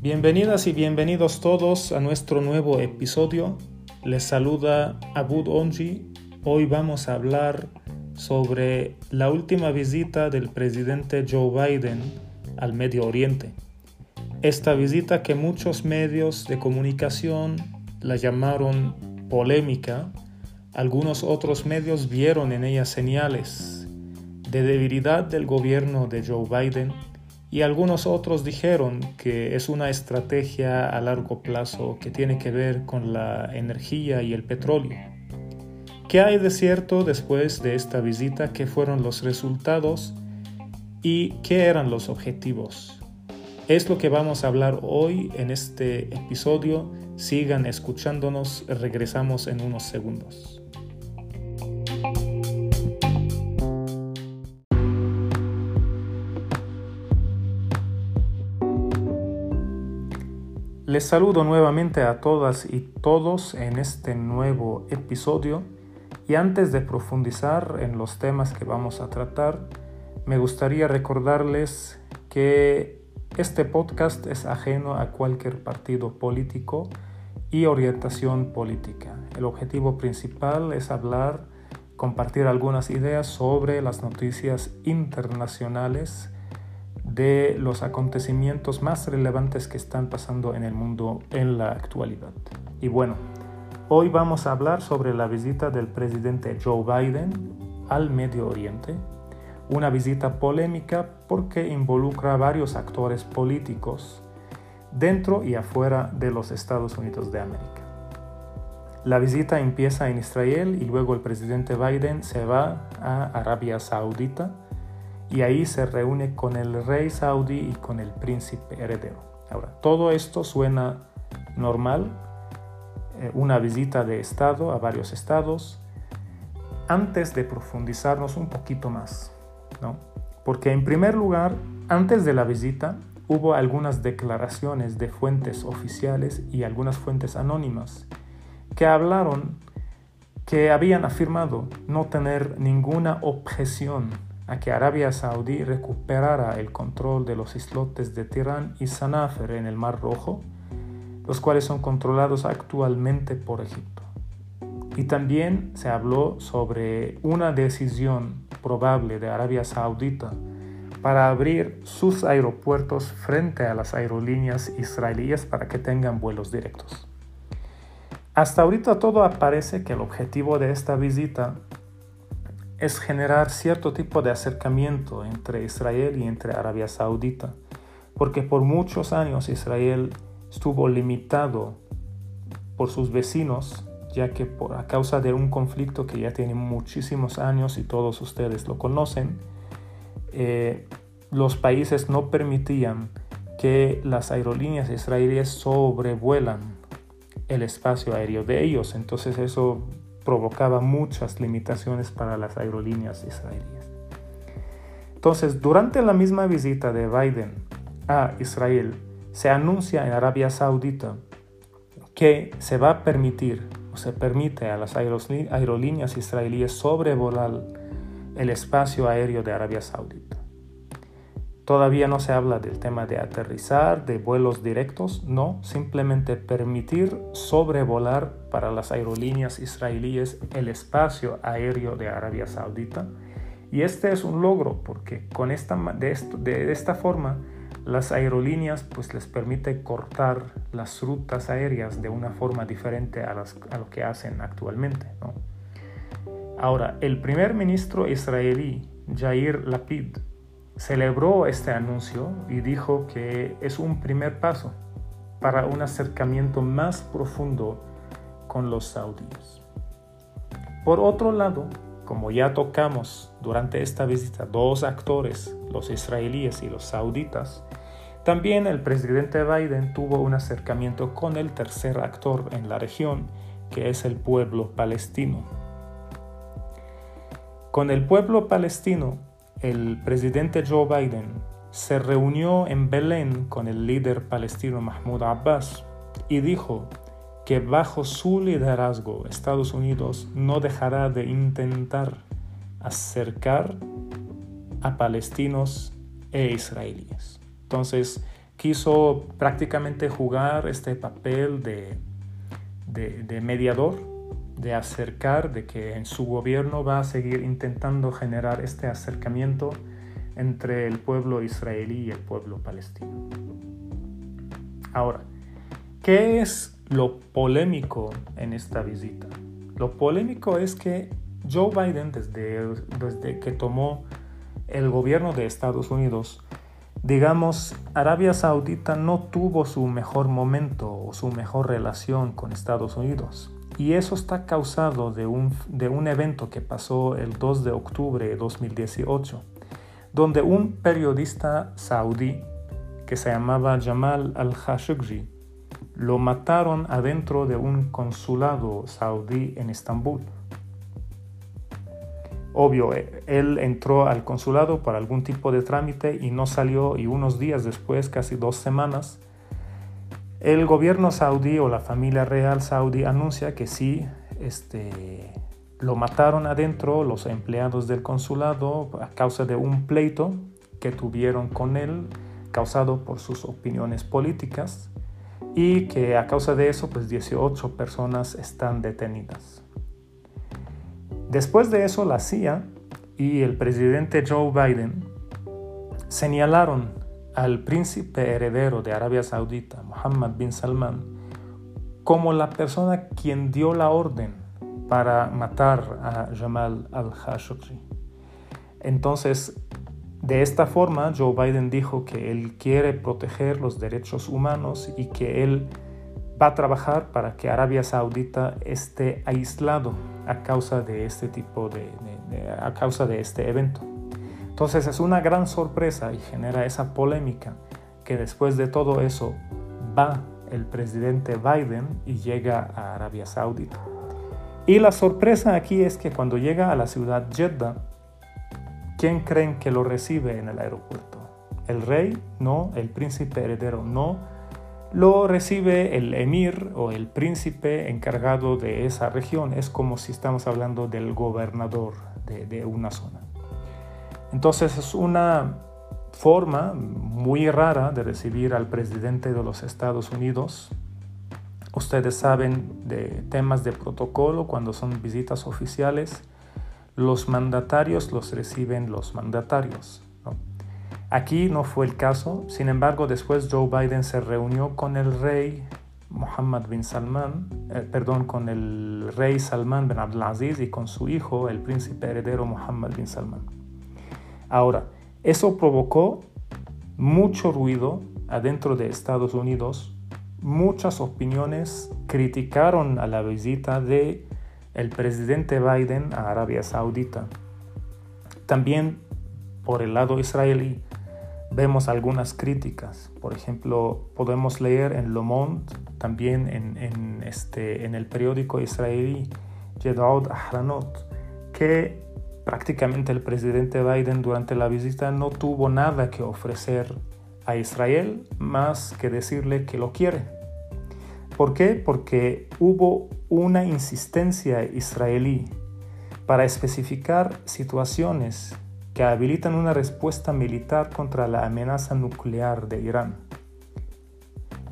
Bienvenidas y bienvenidos todos a nuestro nuevo episodio. Les saluda Abud Onji. Hoy vamos a hablar sobre la última visita del presidente Joe Biden al Medio Oriente. Esta visita que muchos medios de comunicación la llamaron polémica, algunos otros medios vieron en ella señales de debilidad del gobierno de Joe Biden y algunos otros dijeron que es una estrategia a largo plazo que tiene que ver con la energía y el petróleo. ¿Qué hay de cierto después de esta visita? ¿Qué fueron los resultados? ¿Y qué eran los objetivos? Es lo que vamos a hablar hoy en este episodio. Sigan escuchándonos, regresamos en unos segundos. Les saludo nuevamente a todas y todos en este nuevo episodio y antes de profundizar en los temas que vamos a tratar, me gustaría recordarles que este podcast es ajeno a cualquier partido político y orientación política. El objetivo principal es hablar, compartir algunas ideas sobre las noticias internacionales de los acontecimientos más relevantes que están pasando en el mundo en la actualidad. Y bueno, hoy vamos a hablar sobre la visita del presidente Joe Biden al Medio Oriente, una visita polémica porque involucra a varios actores políticos dentro y afuera de los Estados Unidos de América. La visita empieza en Israel y luego el presidente Biden se va a Arabia Saudita y ahí se reúne con el rey saudí y con el príncipe heredero. Ahora, todo esto suena normal, eh, una visita de Estado a varios estados, antes de profundizarnos un poquito más, ¿no? Porque en primer lugar, antes de la visita, hubo algunas declaraciones de fuentes oficiales y algunas fuentes anónimas que hablaron que habían afirmado no tener ninguna objeción a que Arabia Saudí recuperara el control de los islotes de Tirán y Sanáfer en el Mar Rojo, los cuales son controlados actualmente por Egipto. Y también se habló sobre una decisión probable de Arabia Saudita para abrir sus aeropuertos frente a las aerolíneas israelíes para que tengan vuelos directos. Hasta ahorita todo aparece que el objetivo de esta visita es generar cierto tipo de acercamiento entre Israel y entre Arabia Saudita, porque por muchos años Israel estuvo limitado por sus vecinos, ya que por, a causa de un conflicto que ya tiene muchísimos años y todos ustedes lo conocen, eh, los países no permitían que las aerolíneas israelíes sobrevuelan el espacio aéreo de ellos. Entonces eso provocaba muchas limitaciones para las aerolíneas israelíes. Entonces, durante la misma visita de Biden a Israel, se anuncia en Arabia Saudita que se va a permitir o se permite a las aerolíneas israelíes sobrevolar el espacio aéreo de Arabia Saudita. Todavía no se habla del tema de aterrizar, de vuelos directos, no, simplemente permitir sobrevolar para las aerolíneas israelíes el espacio aéreo de Arabia Saudita. Y este es un logro porque con esta, de, esta forma las aerolíneas pues les permite cortar las rutas aéreas de una forma diferente a, a lo que hacen actualmente. Ahora, el primer ministro israelí, Jair Lapid, celebró este anuncio y dijo que es un primer paso para un acercamiento más profundo con los saudíes. Por otro lado, como ya tocamos durante esta visita dos actores, los israelíes y los sauditas, también el presidente Biden tuvo un acercamiento con el tercer actor en la región, que es el pueblo palestino. Con el pueblo palestino el presidente Joe Biden se reunió en Belén con el líder palestino Mahmoud Abbas y dijo que bajo su liderazgo Estados Unidos no dejará de intentar acercar a palestinos e israelíes. Entonces quiso prácticamente jugar este papel de, de, mediador, de acercar, de que en su gobierno va a seguir intentando generar este acercamiento entre el pueblo israelí y el pueblo palestino. Ahora, ¿qué es lo polémico en esta visita? Lo polémico es que Joe Biden, desde, desde que tomó el gobierno de Estados Unidos, digamos, Arabia Saudita no tuvo su mejor momento o su mejor relación con Estados Unidos. Y eso está causado de un, de un evento que pasó el 2 de octubre de 2018, donde un periodista saudí que se llamaba Jamal al-Khashoggi lo mataron adentro de un consulado saudí en Estambul. Obvio, eh, él entró al consulado para algún tipo de trámite y no salió y unos días después, casi dos semanas, el gobierno saudí o la familia real saudí anuncia que sí, este, lo mataron adentro los empleados del consulado a causa de un pleito que tuvieron con él, causado por sus opiniones políticas, y que a causa de eso, pues 18 personas están detenidas. Después de eso, la CIA y el presidente Joe Biden señalaron al príncipe heredero de Arabia Saudita, Mohammed bin Salman, como la persona quien dio la orden para matar a Jamal al-Khashoggi. Entonces, de esta forma, Joe Biden dijo que él quiere proteger los derechos humanos y que él va a trabajar para que Arabia Saudita esté aislado a causa de este tipo de, a causa de este evento. Entonces es una gran sorpresa y genera esa polémica que después de todo eso va el presidente Biden y llega a Arabia Saudita. Y la sorpresa aquí es que cuando llega a la ciudad Jeddah, ¿quién creen que lo recibe en el aeropuerto? ¿El rey? No. ¿El príncipe heredero? No lo recibe el emir o el príncipe encargado de esa región. Es como si estamos hablando del gobernador de, una zona. Entonces es una forma muy rara de recibir al presidente de los Estados Unidos. Ustedes saben de temas de protocolo cuando son visitas oficiales. Los mandatarios los reciben los mandatarios. Aquí no fue el caso, sin embargo después Joe Biden se reunió con el rey Mohammed bin Salman, eh, perdón, con el rey Salman bin Abdulaziz y con su hijo, el príncipe heredero Mohammed bin Salman. Ahora, eso provocó mucho ruido adentro de Estados Unidos. Muchas opiniones criticaron a la visita de el presidente Biden a Arabia Saudita. También por el lado israelí, vemos algunas críticas. Por ejemplo, podemos leer en Le también en, este, en el periódico israelí Jedaud Ahranot, que prácticamente el presidente Biden durante la visita no tuvo nada que ofrecer a Israel más que decirle que lo quiere. ¿Por qué? Porque hubo una insistencia israelí para especificar situaciones que habilitan una respuesta militar contra la amenaza nuclear de Irán.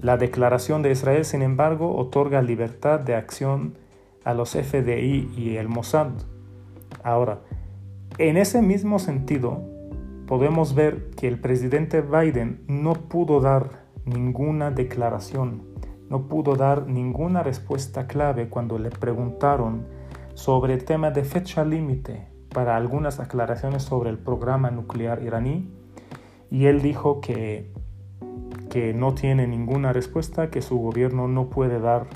La declaración de Israel, sin embargo, otorga libertad de acción a los FDI y el Mossad. Ahora, en ese mismo sentido, podemos ver que el presidente Biden no pudo dar ninguna declaración, no pudo dar ninguna respuesta clave cuando le preguntaron sobre el tema de fecha límite para algunas aclaraciones sobre el programa nuclear iraní y él dijo que, que no tiene ninguna respuesta, que su gobierno no puede dar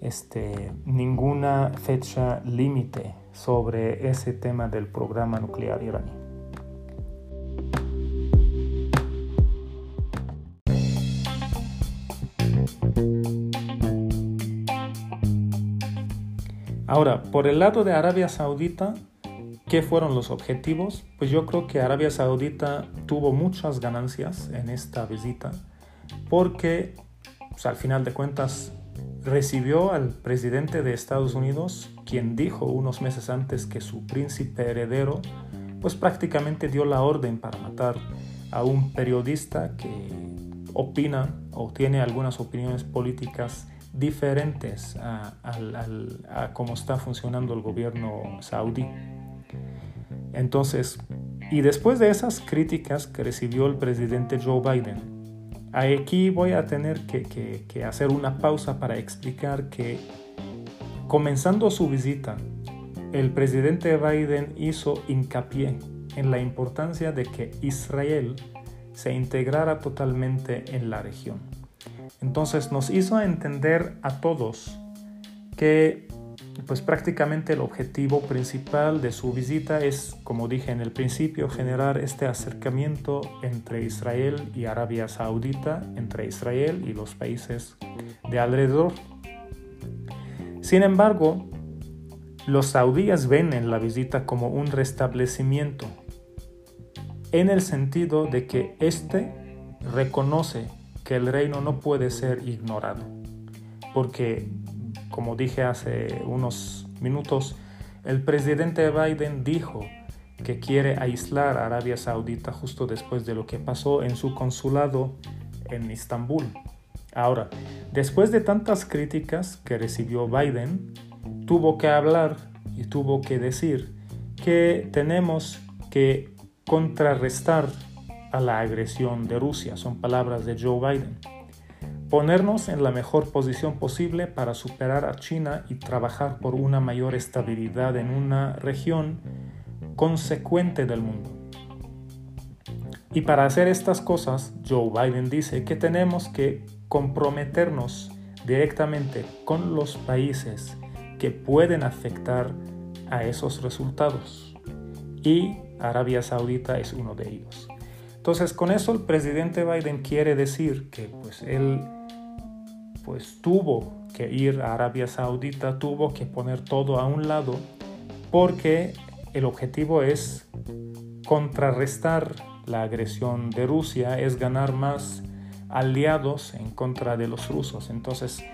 este, ninguna fecha límite sobre ese tema del programa nuclear iraní. Ahora, por el lado de Arabia Saudita, ¿Qué fueron los objetivos? Pues yo creo que Arabia Saudita tuvo muchas ganancias en esta visita porque pues, al final de cuentas recibió al presidente de Estados Unidos, quien dijo unos meses antes que su príncipe heredero pues prácticamente dio la orden para matar a un periodista que opina o tiene algunas opiniones políticas diferentes a, cómo está funcionando el gobierno saudí. Entonces, y después de esas críticas que recibió el presidente Joe Biden, aquí voy a tener que hacer una pausa para explicar que comenzando su visita, el presidente Biden hizo hincapié en la importancia de que Israel se integrara totalmente en la región. Entonces nos hizo entender a todos que pues prácticamente el objetivo principal de su visita es, como dije en el principio, generar este acercamiento entre Israel y Arabia Saudita, entre Israel y los países de alrededor. Sin embargo, los saudíes ven en la visita como un restablecimiento, en el sentido de que éste reconoce que el reino no puede ser ignorado, porque, como dije hace unos minutos, el presidente Biden dijo que quiere aislar a Arabia Saudita justo después de lo que pasó en su consulado en Estambul. Ahora, después de tantas críticas que recibió Biden, tuvo que hablar y tuvo que decir que tenemos que contrarrestar a la agresión de Rusia. Son palabras de Joe Biden. Ponernos en la mejor posición posible para superar a China y trabajar por una mayor estabilidad en una región consecuente del mundo. Y para hacer estas cosas, Joe Biden dice que tenemos que comprometernos directamente con los países que pueden afectar a esos resultados. Y Arabia Saudita es uno de ellos. Entonces, con eso el presidente Biden quiere decir que pues él pues tuvo que ir a Arabia Saudita, tuvo que poner todo a un lado porque el objetivo es contrarrestar la agresión de Rusia, es ganar más aliados en contra de los rusos. Entonces,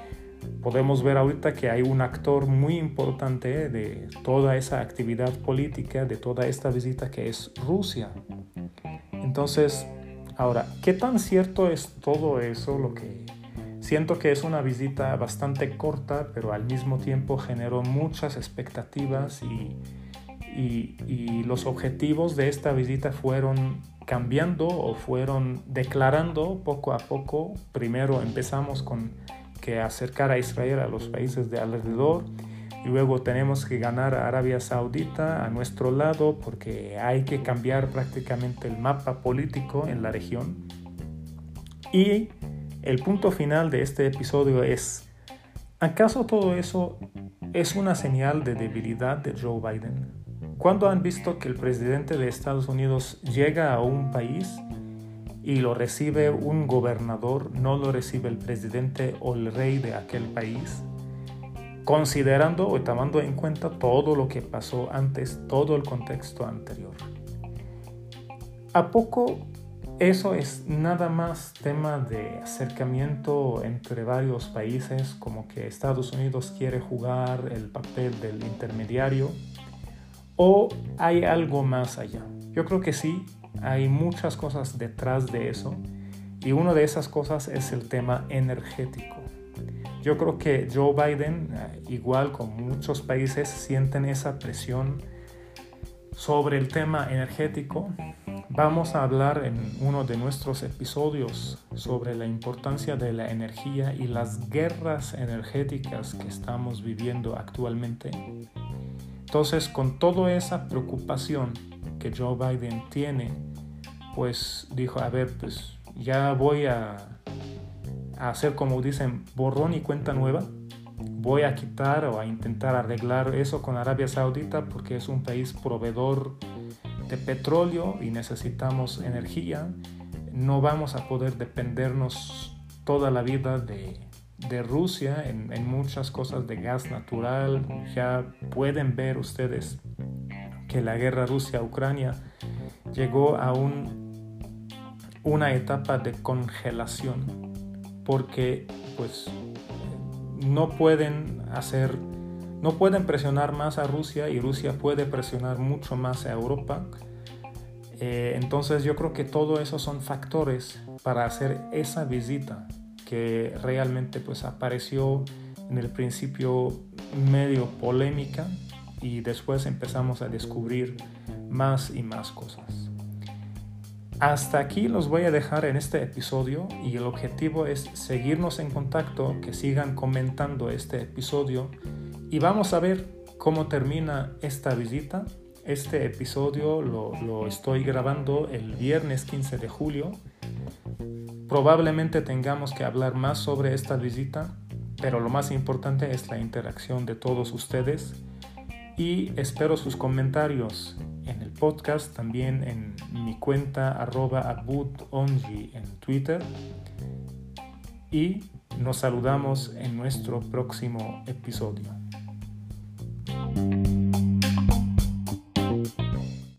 podemos ver ahorita que hay un actor muy importante de toda esa actividad política, de toda esta visita que es Rusia. Entonces, ahora, ¿qué tan cierto es todo eso? Lo que siento que es una visita bastante corta, pero al mismo tiempo generó muchas expectativas y, y, los objetivos de esta visita fueron cambiando o fueron declarando poco a poco. Primero empezamos con que acercar a Israel a los países de alrededor y luego tenemos que ganar a Arabia Saudita a nuestro lado porque hay que cambiar prácticamente el mapa político en la región. Y el punto final de este episodio es, ¿acaso todo eso es una señal de debilidad de Joe Biden? ¿Cuándo han visto que el presidente de Estados Unidos llega a un país y lo recibe un gobernador, no lo recibe el presidente o el rey de aquel país? considerando o tomando en cuenta todo lo que pasó antes, todo el contexto anterior. ¿A poco eso es nada más tema de acercamiento entre varios países, como que Estados Unidos quiere jugar el papel del intermediario? ¿O hay algo más allá? Yo creo que sí, hay muchas cosas detrás de eso y una de esas cosas es el tema energético. Yo creo que Joe Biden, eh, igual como muchos países, sienten esa presión sobre el tema energético. Vamos a hablar en uno de nuestros episodios sobre la importancia de la energía y las guerras energéticas que estamos viviendo actualmente. Entonces, con toda esa preocupación que Joe Biden tiene, pues dijo, a ver, pues ya voy a hacer como dicen borrón y cuenta nueva. Voy a quitar o a intentar arreglar eso con Arabia Saudita porque es un país proveedor de petróleo y necesitamos energía. No vamos a poder dependernos toda la vida de, de Rusia en, en, muchas cosas de gas natural. Ya pueden ver ustedes que la guerra Rusia-Ucrania llegó a un, una etapa de congelación porque pues no pueden hacer no pueden presionar más a Rusia y Rusia puede presionar mucho más a Europa Eh, entonces yo creo que todo eso son factores para hacer esa visita que realmente pues apareció en el principio medio polémica y después empezamos a descubrir más y más cosas. Hasta aquí los voy a dejar en este episodio y el objetivo es seguirnos en contacto, que sigan comentando este episodio y vamos a ver cómo termina esta visita. Este episodio lo, estoy grabando el viernes 15 de julio. Probablemente tengamos que hablar más sobre esta visita, pero lo más importante es la interacción de todos ustedes y espero sus comentarios en el podcast, también en mi cuenta arroba en Twitter y nos saludamos en nuestro próximo episodio. you